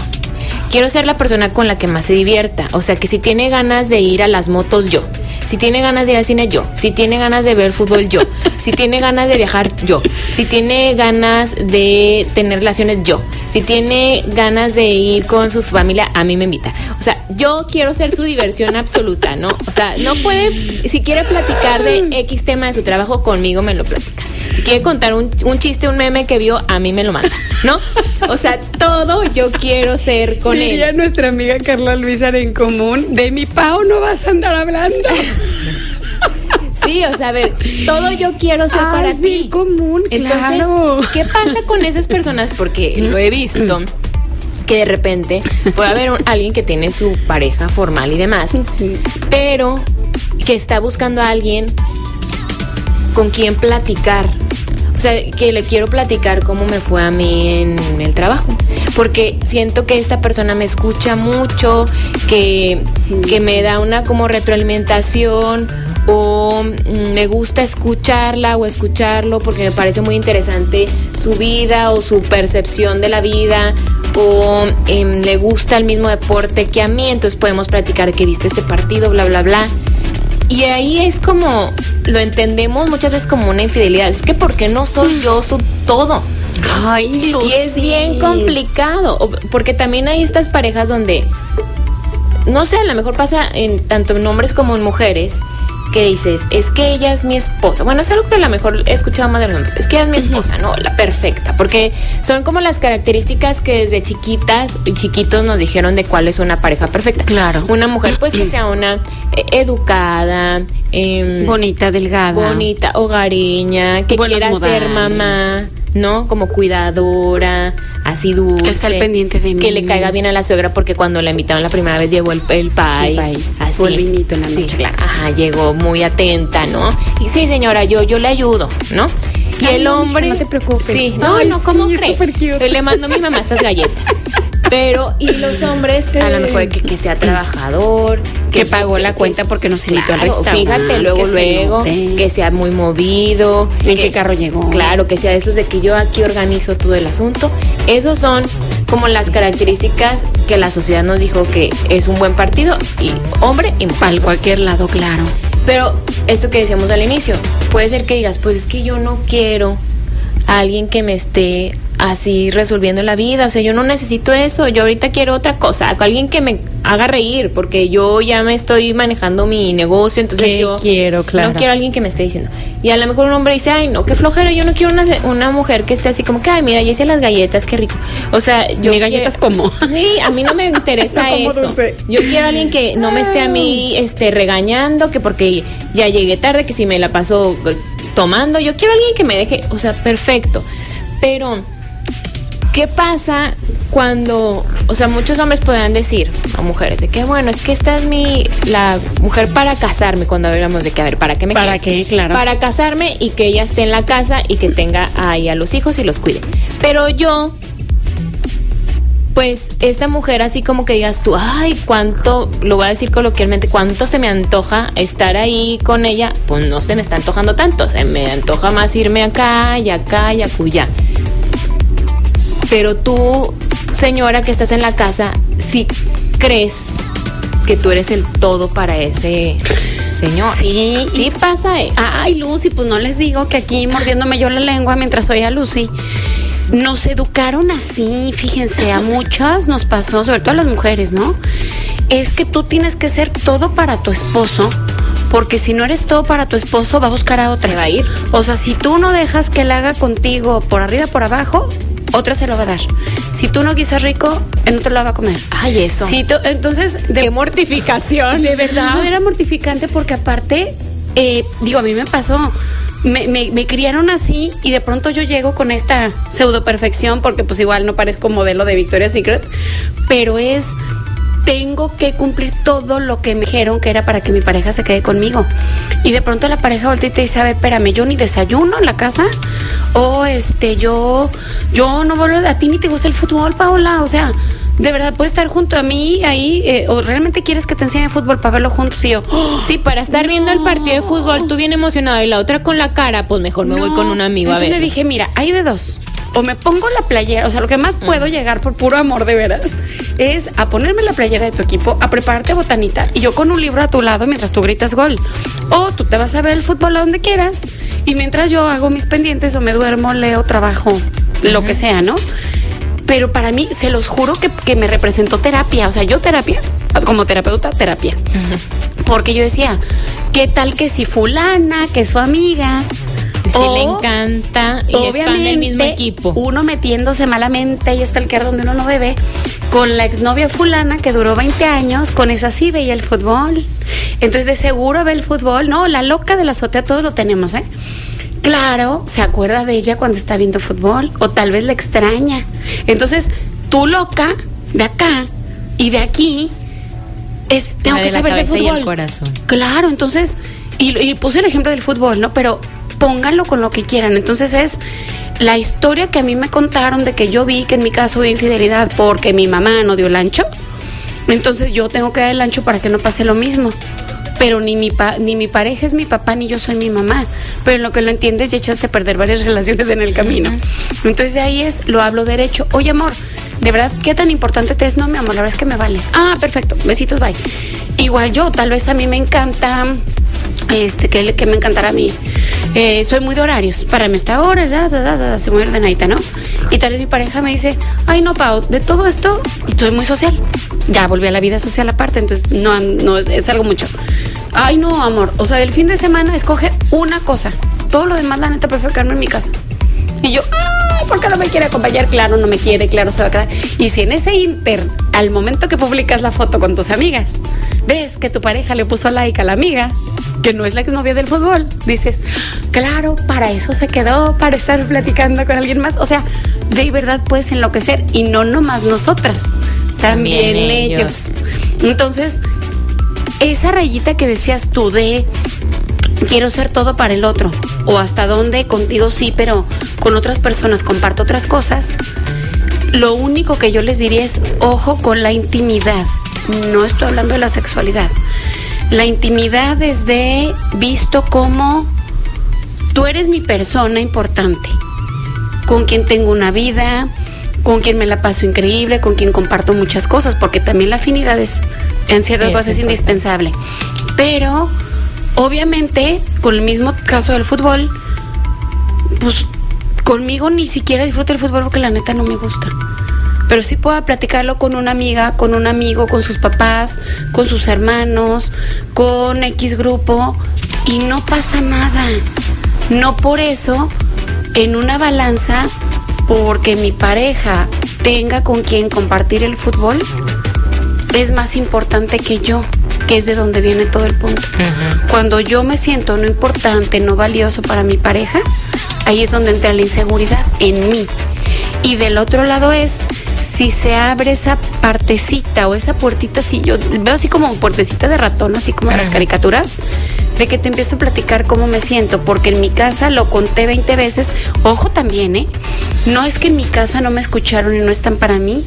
Quiero ser la persona con la que más se divierta. O sea, que si tiene ganas de ir a las motos, yo. Si tiene ganas de ir al cine, yo. Si tiene ganas de ver fútbol, yo. Si tiene ganas de viajar, yo. Si tiene ganas de tener relaciones, yo. Si tiene ganas de ir con su familia, a mí me invita. O sea, yo quiero ser su diversión absoluta, ¿no? O sea, no puede, si quiere platicar de X tema de su trabajo, conmigo me lo platica. Si quiere contar un, un chiste, un meme que vio, a mí me lo manda, ¿no? O sea, todo yo quiero ser con Diría él. nuestra amiga Carla Luisa en común, de mi Pau no vas a andar hablando. (laughs) Sí, o sea, a ver, todo yo quiero ser Ah, para es ti. bien común, Entonces, claro. ¿qué pasa con esas personas? Porque lo he visto que de repente puede haber un- alguien que tiene su pareja formal y demás, pero que está buscando a alguien con quien platicar. O sea, que le quiero platicar cómo me fue a mí en el trabajo. Porque siento que esta persona me escucha mucho, que, que me da una como retroalimentación o mm, me gusta escucharla o escucharlo porque me parece muy interesante su vida o su percepción de la vida o em, le gusta el mismo deporte que a mí, entonces podemos platicar que viste este partido, bla, bla, bla. Y ahí es como, lo entendemos muchas veces como una infidelidad. Es que porque no soy yo su todo. Ay, Y es bien complicado. Porque también hay estas parejas donde, no sé, a lo mejor pasa en tanto en hombres como en mujeres, que dices, es que ella es mi esposa. Bueno, es algo que a lo mejor he escuchado más de los hombres. Es que ella es mi esposa, ¿no? La perfecta. Porque son como las características que desde chiquitas y chiquitos nos dijeron de cuál es una pareja perfecta. Claro. Una mujer, pues que (clears throat) sea una eh, educada, em, Bonita, delgada. bonita, hogareña, que Buenos quiera ser mamá, ¿no? Como cuidadora, así dulce. Que esté al pendiente de mí. Que le caiga bien a la suegra porque cuando la invitaron la primera vez llegó el, el pay. El pay. Así. O el vinito en la Sí, noche. claro. Ajá, llegó muy atenta, ¿no? Y sí, señora, yo, yo le ayudo, ¿no? Y Ay, el hombre. no te preocupes. Sí, no, Ay, no, ¿cómo sí, cree? Le mando a mi mamá estas galletas. (laughs) Pero, y los hombres, a lo mejor que, que sea trabajador, Que pagó la cuenta porque nos invitó al restaurante, Fíjate, luego, que luego, que sea muy movido. ¿En qué carro llegó? Claro, que sea esos de que yo aquí organizo todo el asunto. Esos son como las características que la sociedad nos dijo que es un buen partido y hombre y mujer. Para cualquier lado, claro. Pero esto que decíamos al inicio, puede ser que digas, pues es que yo no quiero a alguien que me esté así resolviendo la vida, o sea, yo no necesito eso, yo ahorita quiero otra cosa, alguien que me haga reír, porque yo ya me estoy manejando mi negocio, entonces ¿Qué yo quiero, claro. no quiero a alguien que me esté diciendo. Y a lo mejor un hombre dice, ay, no, qué flojera, yo no quiero una, una mujer que esté así como que, ay, mira, ya hice las galletas, qué rico. O sea, yo Ni galletas como. (laughs) Sí, a mí no me interesa (laughs) No como eso. dulce. Yo quiero a alguien que no me esté a mí este, regañando, que porque ya llegué tarde, que si me la paso tomando. Yo quiero a alguien que me deje, o sea, perfecto. Pero, ¿qué pasa cuando, o sea, muchos hombres podrán decir a mujeres de que, bueno, es que esta es mi, la mujer para casarme, cuando hablamos de que, a ver, ¿para qué me ¿Para qué? Claro. Para casarme y que ella esté en la casa y que tenga ahí a los hijos y los cuide. Pero yo pues esta mujer así como que digas tú, ay, cuánto, lo voy a decir coloquialmente, cuánto se me antoja estar ahí con ella, pues no se me está antojando tanto, se me antoja más irme acá y acá y acullá. Pero tú, señora que estás en la casa, si crees que tú eres el todo para ese señor. Sí, sí pasa eso. Ay, Lucy, pues no les digo que aquí mordiéndome yo la lengua mientras oía a Lucy. Nos educaron así, fíjense, a muchas nos pasó, sobre todo a las mujeres, ¿no? Es que tú tienes que ser todo para tu esposo Porque si no eres todo para tu esposo, va a buscar a otra. Se va a ir. O sea, si tú no dejas que él haga contigo por arriba, por abajo, otra se lo va a dar. Si tú no guisas rico, él no te lo va a comer. Ay, eso. Si entonces, de, Qué mortificación. de verdad era mortificante porque aparte, eh, digo, a mí me pasó. Me, criaron así y de pronto yo llego con esta pseudo perfección porque pues igual no parezco modelo de Victoria's Secret, pero es tengo que cumplir todo lo que me dijeron que era para que mi pareja se quede conmigo. Y de pronto la pareja voltea y te dice, a ver, espérame, yo ni desayuno en la casa, o este, yo, yo no vuelvo, a ti ni te gusta el fútbol, Paola, o sea, de verdad puedes estar junto a mí ahí, eh, o realmente quieres que te enseñe fútbol para verlo juntos y yo, ¡oh! (gasps) Sí, para estar viendo el partido de fútbol, tú bien emocionado y la otra con la cara, pues mejor me voy No. con un amigo a Entonces ver. le dije, mira, hay de dos. O me pongo la playera, o sea, lo que más puedo llegar por puro amor de veras es a ponerme la playera de tu equipo, a prepararte botanita y yo con un libro a tu lado mientras tú gritas gol. O tú te vas a ver el fútbol a donde quieras y mientras yo hago mis pendientes o me duermo, leo, trabajo, lo que sea, ¿no? Pero para mí, se los juro que, que me representó terapia. O sea, yo terapia, como terapeuta, terapia. Porque yo decía, ¿qué tal que si fulana, que es su amiga? Si o- le encanta y es fan del mismo obviamente, equipo. Uno metiéndose malamente y está el que donde uno no debe. Con la exnovia fulana que duró 20 años, con esa sí veía el fútbol. Entonces, de seguro ve el fútbol. No, la loca de la azotea, todos lo tenemos, ¿eh? Claro, se acuerda de ella cuando está viendo fútbol o tal vez la extraña. Entonces, tú loca de acá y de aquí es tengo La que de la saber de cabeza y el fútbol. corazón. Claro, entonces y, y puse el ejemplo del fútbol, ¿no? Pero pónganlo con lo que quieran. Entonces es la historia que a mí me contaron de que yo vi que en mi caso hubo infidelidad porque mi mamá no dio el ancho. Entonces yo tengo que dar el ancho para que no pase lo mismo. Pero ni mi, pa- ni mi pareja es mi papá ni yo soy mi mamá. Pero en lo que lo entiendes ya echaste a perder varias (laughs) relaciones en el camino. Entonces de ahí es, lo hablo derecho. Oye amor, ¿de verdad qué tan importante te es? No, mi amor, la verdad es que me vale. Ah, perfecto, besitos, bye. Igual yo, tal vez a mí me encanta este, que, que me encantará a mí. Eh, soy muy de horarios. Para mí esta hora, da, da, da, se muy ordenadita, ¿no? Y tal vez mi pareja me dice, ay no, Pau, de todo esto soy muy social. Ya volví a la vida social aparte, entonces no, no es algo mucho. Ay no, amor, o sea, del fin de semana escoge una cosa. Todo lo demás, la neta, prefiero quedarme en mi casa. Y yo, ay, ¿por qué no me quiere acompañar? Claro, no me quiere, claro, se va a quedar. Y si en ese inter, al momento que publicas la foto con tus amigas, ves que tu pareja le puso like a la amiga, que no es la exnovia del fútbol, dices, claro, para eso se quedó, para estar platicando con alguien más. O sea, de verdad puedes enloquecer y no nomás nosotras, también, También ellos. ellos. Entonces, esa rayita que decías tú de quiero ser todo para el otro o hasta dónde contigo sí, pero con otras personas comparto otras cosas. Lo único que yo les diría es ojo con la intimidad. No estoy hablando de la sexualidad. La intimidad es de visto como tú eres mi persona importante, con quien tengo una vida, con quien me la paso increíble, con quien comparto muchas cosas, porque también la afinidad es en ciertas Sí, cosas es indispensable. Pero obviamente, con el mismo caso del fútbol, pues conmigo ni siquiera disfruto el fútbol porque la neta no me gusta. Pero sí puedo platicarlo con una amiga, con un amigo, con sus papás, con sus hermanos, con X grupo y no pasa nada. No por eso en una balanza, porque mi pareja tenga con quien compartir el fútbol, es más importante que yo, que es de donde viene todo el punto. Cuando yo me siento no importante, no valioso para mi pareja, ahí es donde entra la inseguridad en mí. Y del otro lado es si se abre esa partecita o esa puertita, si yo veo así como puertecita de ratón, así como en las caricaturas, de que te empiezo a platicar cómo me siento, porque en mi casa lo conté 20 veces. Ojo también, ¿eh? No es que en mi casa no me escucharon y no están para mí.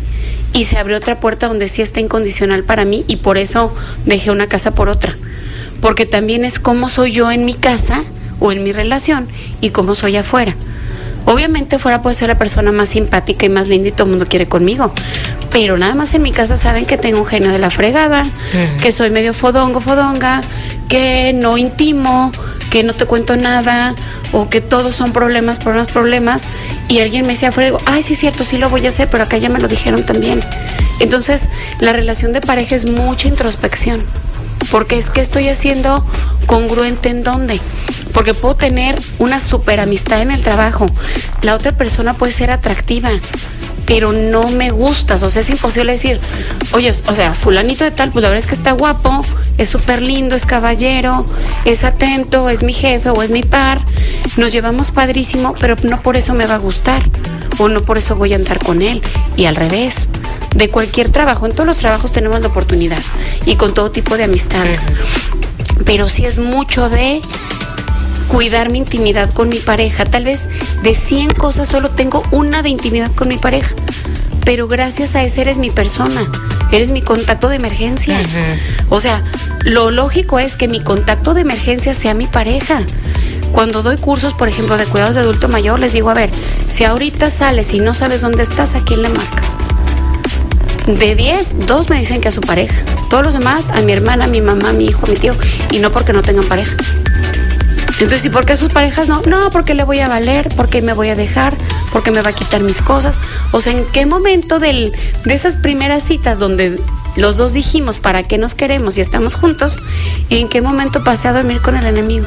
Y se abrió otra puerta donde sí está incondicional para mí y por eso dejé una casa por otra. Porque también es cómo soy yo en mi casa o en mi relación y cómo soy afuera. Obviamente fuera puede ser la persona más simpática y más linda y todo el mundo quiere conmigo. Pero nada más en mi casa saben que tengo un genio de la fregada, que soy medio fodongo, fodonga, que no intimo, que no te cuento nada, o que todos son problemas, problemas, problemas. Y alguien me decía afuera, digo, ay, sí cierto, sí lo voy a hacer, pero acá ya me lo dijeron también. Entonces, la relación de pareja es mucha introspección. Porque es que estoy haciendo congruente en dónde. Porque puedo tener una super amistad en el trabajo. La otra persona puede ser atractiva, pero no me gustas. O sea, es imposible decir, oye, o sea, fulanito de tal, pues la verdad es que está guapo, es súper lindo, es caballero, es atento, es mi jefe o es mi par. Nos llevamos padrísimo, pero no por eso me va a gustar. O no por eso voy a andar con él. Y al revés de cualquier trabajo. En todos los trabajos tenemos la oportunidad y con todo tipo de amistades. Pero sí es mucho de cuidar mi intimidad con mi pareja. Tal vez de 100 cosas solo tengo una de intimidad con mi pareja. Pero gracias a ese eres mi persona. Eres mi contacto de emergencia. O sea, lo lógico es que mi contacto de emergencia sea mi pareja. Cuando doy cursos, por ejemplo, de cuidados de adulto mayor, les digo, a ver, si ahorita sales y no sabes dónde estás, ¿a quién le marcas? De 10, dos me dicen que a su pareja. Todos los demás, a mi hermana, a mi mamá, a mi hijo, a mi tío. Y no porque no tengan pareja. Entonces, ¿y por qué sus parejas no? No, porque le voy a valer, porque me voy a dejar, porque me va a quitar mis cosas. O sea, ¿en qué momento del, de esas primeras citas donde los dos dijimos para qué nos queremos y estamos juntos, en qué momento pasé a dormir con el enemigo?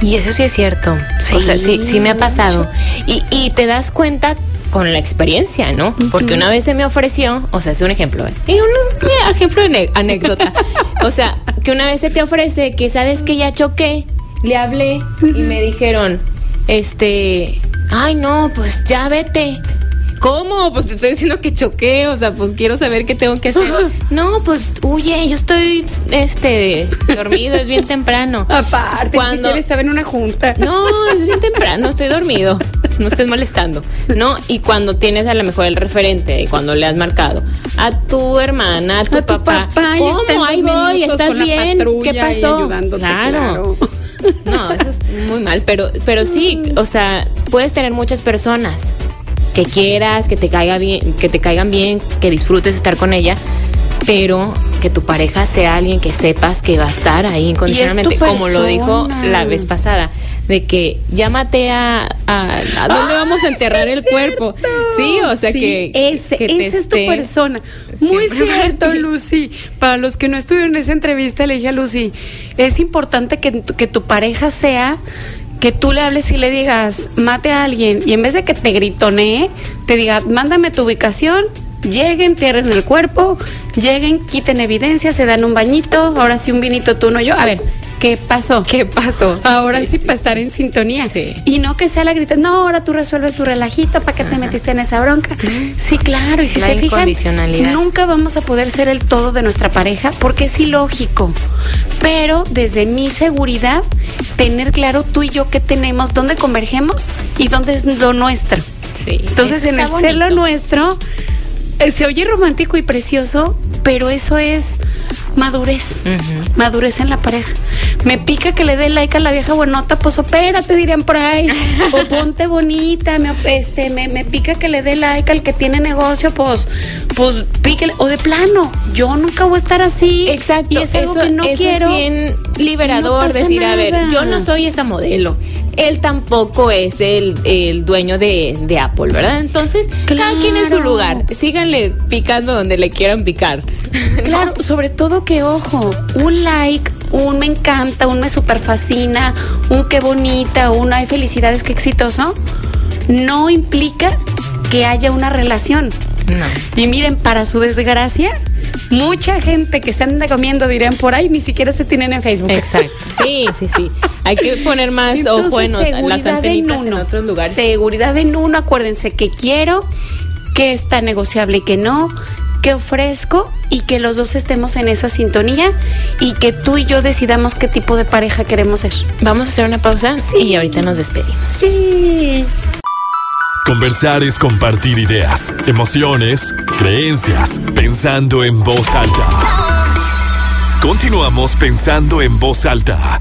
Y eso sí es cierto. Sí, o sea, sí, sí me ha pasado. Y, y te das cuenta con la experiencia, ¿no? Porque una vez se me ofreció, o sea, es un ejemplo, ¿eh? un ejemplo de anécdota. (laughs) o sea, que una vez se te ofrece que sabes que ya choqué, le hablé y me dijeron, este, ay no, pues ya vete. ¿Cómo? Pues te estoy diciendo que choqué, o sea, pues quiero saber qué tengo que hacer. (laughs) No, pues huye, yo estoy este dormido, es bien temprano. (laughs) Aparte, cuando estaba en una junta. (laughs) No, es bien temprano, estoy dormido. No estés molestando. ¿No? Y cuando tienes a lo mejor el referente y cuando le has marcado a tu hermana, a tu, papá, ¿cómo? Ahí voy, ¿estás bien? ¿Qué pasó? Claro. No, eso es muy mal, pero pero sí, o sea, puedes tener muchas personas que quieras, que te caiga bien, que te caigan bien, que disfrutes estar con ella, pero que tu pareja sea alguien que sepas que va a estar ahí incondicionalmente, como lo dijo la vez pasada, de que llámate a, a, a dónde vamos a enterrar el cuerpo. Sí, o sea que, ese, esa es tu persona. Muy cierto, Lucy. Para los que no estuvieron en esa entrevista, le dije a Lucy, es importante que, que tu pareja sea que tú le hables y le digas, mate a alguien, y en vez de que te gritonee, te diga, mándame tu ubicación, lleguen, tierren el cuerpo, lleguen, quiten evidencia, se dan un bañito, ahora sí un vinito tú, no yo. A ver, ¿qué pasó? ¿Qué pasó? Ahora sí, para estar en sintonía. Sí. Y no que sea la grita, no, ahora tú resuelves tu relajito, ¿para qué te metiste en esa bronca? Sí, claro, y si La se fijan, nunca vamos a poder ser el todo de nuestra pareja porque es ilógico. Pero desde mi seguridad, tener claro tú y yo qué tenemos, dónde convergemos y dónde es lo nuestro. Sí. Entonces, en el ser lo nuestro, eh, se oye romántico y precioso, pero eso es madurez. Madurez en la pareja. Me pica que le dé like a la vieja buenota, pues opérate, dirían por ahí. (laughs) O ponte bonita, me, este, me, me pica que le dé like al que tiene negocio, pues, pues píquele. O de plano, yo nunca voy a estar así. Exacto, Y es algo eso, que no eso quiero. es bien liberador No decir, a ver, yo no soy esa modelo. Él tampoco es el, el dueño de, de Apple, ¿verdad? Entonces, cada quien en su lugar. Síganle picando donde le quieran picar. (laughs) Claro, sobre todo que, ojo, un like, un me encanta, un me super fascina, un qué bonita, un ay felicidades, qué exitoso, no implica que haya una relación. No. Y miren, para su desgracia, mucha gente que se anda comiendo, dirían por ahí, ni siquiera se tienen en Facebook. Exacto. Sí, sí, sí. Hay que poner más Entonces, ojo en las antenitas en, uno. otros lugares. Seguridad en uno, acuérdense que quiero, que está negociable y que no, que ofrezco y que los dos estemos en esa sintonía y que tú y yo decidamos qué tipo de pareja queremos ser. Vamos a hacer una pausa y ahorita nos despedimos. Sí. Conversar es compartir ideas, emociones, creencias, pensando en voz alta. Continuamos pensando en voz alta.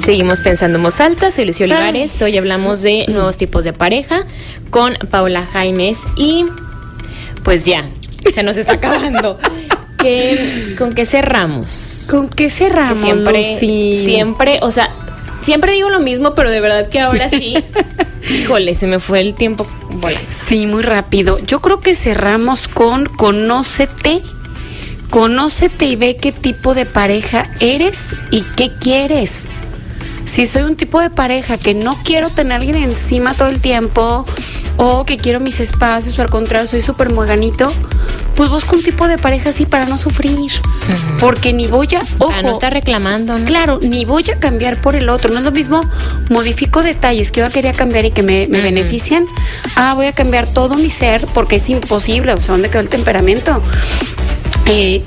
Seguimos pensando en voz alta, soy Lucio Olivares. Hoy hablamos de nuevos tipos de pareja con Paula Jaimes y pues ya, se nos está acabando. ¿Qué- ¿Con qué cerramos? ¿Con qué cerramos, que siempre, Lucy? siempre, o sea, siempre digo lo mismo, pero de verdad que ahora sí (laughs) Híjole, se me fue el tiempo volando. Sí, muy rápido. Yo creo que cerramos con conócete. Conócete y ve qué tipo de pareja eres y qué quieres. Si soy un tipo de pareja que no quiero tener a alguien encima todo el tiempo o que quiero mis espacios o al contrario soy súper mueganito, pues busco un tipo de pareja así para no sufrir. Porque ni voy a... Ojo, no estar reclamando, ¿no? Claro, ni voy a cambiar por el otro. No es lo mismo, modifico detalles que yo quería cambiar y que me, benefician. Ah, voy a cambiar todo mi ser porque es imposible. O sea, ¿dónde quedó el temperamento? Eh,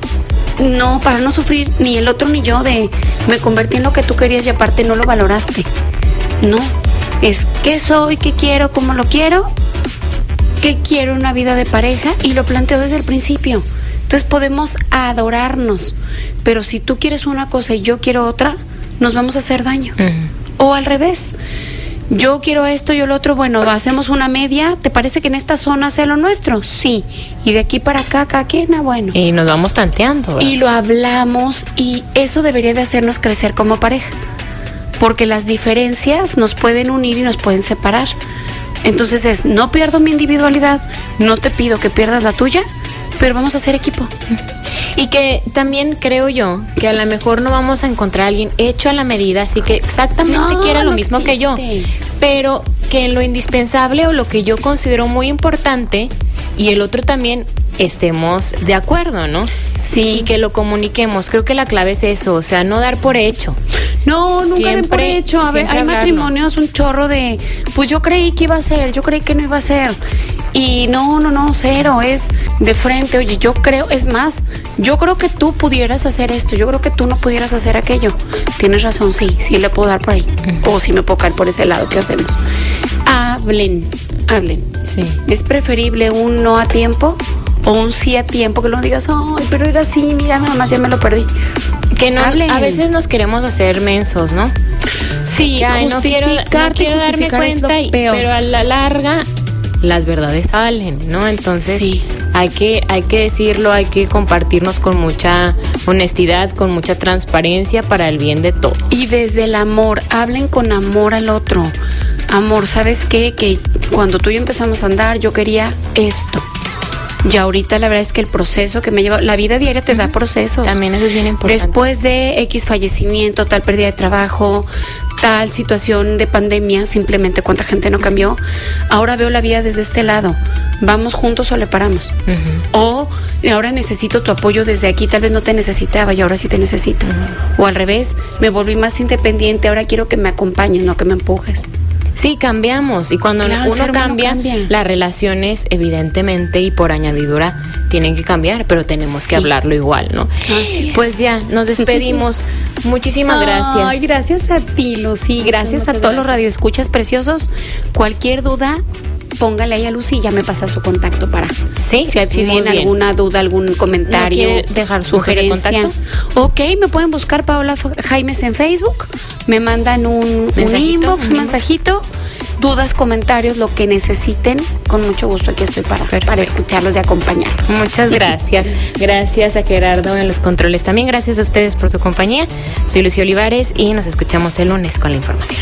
no, para no sufrir ni el otro ni yo de me convertí en lo que tú querías y aparte no lo valoraste. No, es qué soy, qué quiero, cómo lo quiero, qué quiero una vida de pareja y lo planteo desde el principio. Entonces podemos adorarnos, pero si tú quieres una cosa y yo quiero otra, nos vamos a hacer daño. O al revés. Yo quiero esto, yo lo otro, bueno, hacemos una media, ¿te parece que en esta zona sea lo nuestro? Sí. Y de aquí para acá, cada quien, ah, bueno. Y nos vamos tanteando. ¿verdad? Y lo hablamos y eso debería de hacernos crecer como pareja. Porque las diferencias nos pueden unir y nos pueden separar. Entonces es, no pierdo mi individualidad, no te pido que pierdas la tuya, pero vamos a ser equipo. Y que también creo yo que a lo mejor no vamos a encontrar a alguien hecho a la medida, así que exactamente No, quiera lo no mismo que yo, pero que en lo indispensable o lo que yo considero muy importante y el otro también estemos de acuerdo, ¿no? Sí. Y que lo comuniquemos. Creo que la clave es eso, o sea, no dar por hecho. No, nunca den por Siempre- hecho. A ver, siempre hay hablarlo. matrimonios un chorro de, pues yo creí que iba a ser, yo creí que no iba a ser. Y no, no, no, cero, es de frente. Oye, yo creo, es más, yo creo que tú pudieras hacer esto, yo creo que tú no pudieras hacer aquello. Tienes razón, sí, sí le puedo dar por ahí. O sí me puedo caer por ese lado, ¿qué hacemos? Hablen, hablen. Sí. Es preferible un no a tiempo o un sí a tiempo que no digas, ay, pero era así, mira, nada más ya me lo perdí. Que no, Hablen. a veces nos queremos hacer mensos, ¿no? Sí, ay, no quiero, no quiero darme lo cuenta, y- pero a la larga las verdades salen, ¿no? Entonces Sí. hay que hay que decirlo, hay que compartirnos con mucha honestidad, con mucha transparencia para el bien de todos. Y desde el amor, hablen con amor al otro. Amor, ¿sabes qué? Que cuando tú y yo empezamos a andar, yo quería esto. Y ahorita la verdad es que el proceso que me lleva, la vida diaria te da procesos. También eso es bien importante. Después de X fallecimiento, tal pérdida de trabajo, tal situación de pandemia, simplemente cuánta gente no cambió. Ahora veo la vida desde este lado. Vamos juntos o le paramos. O ahora necesito tu apoyo desde aquí, tal vez no te necesitaba y ahora sí te necesito. O al revés, me volví más independiente, ahora quiero que me acompañes, no que me empujes. Sí, cambiamos. Y cuando Claro, uno cambia, las relaciones, evidentemente, y por añadidura, tienen que cambiar, pero tenemos que hablarlo igual, ¿no? Así es. Pues ya, nos despedimos. (laughs) Muchísimas gracias. Ay, gracias a ti, Lucy. Gracias muchas a todos los radioescuchas preciosos. Cualquier duda, póngale ahí a Lucy y ya me pasa su contacto para. Sí, Si tienen alguna duda, algún comentario, ¿No dejar de sugerencia. contacto? Ok, me pueden buscar Paola Jaimes en Facebook. Me mandan un, inbox, un mensajito. Dudas, comentarios, lo que necesiten. Con mucho gusto aquí estoy para, para escucharlos y acompañarlos. Muchas gracias. (laughs) Gracias a Gerardo en los controles. También gracias a ustedes por su compañía. Soy Lucio Olivares y nos escuchamos el lunes con la información.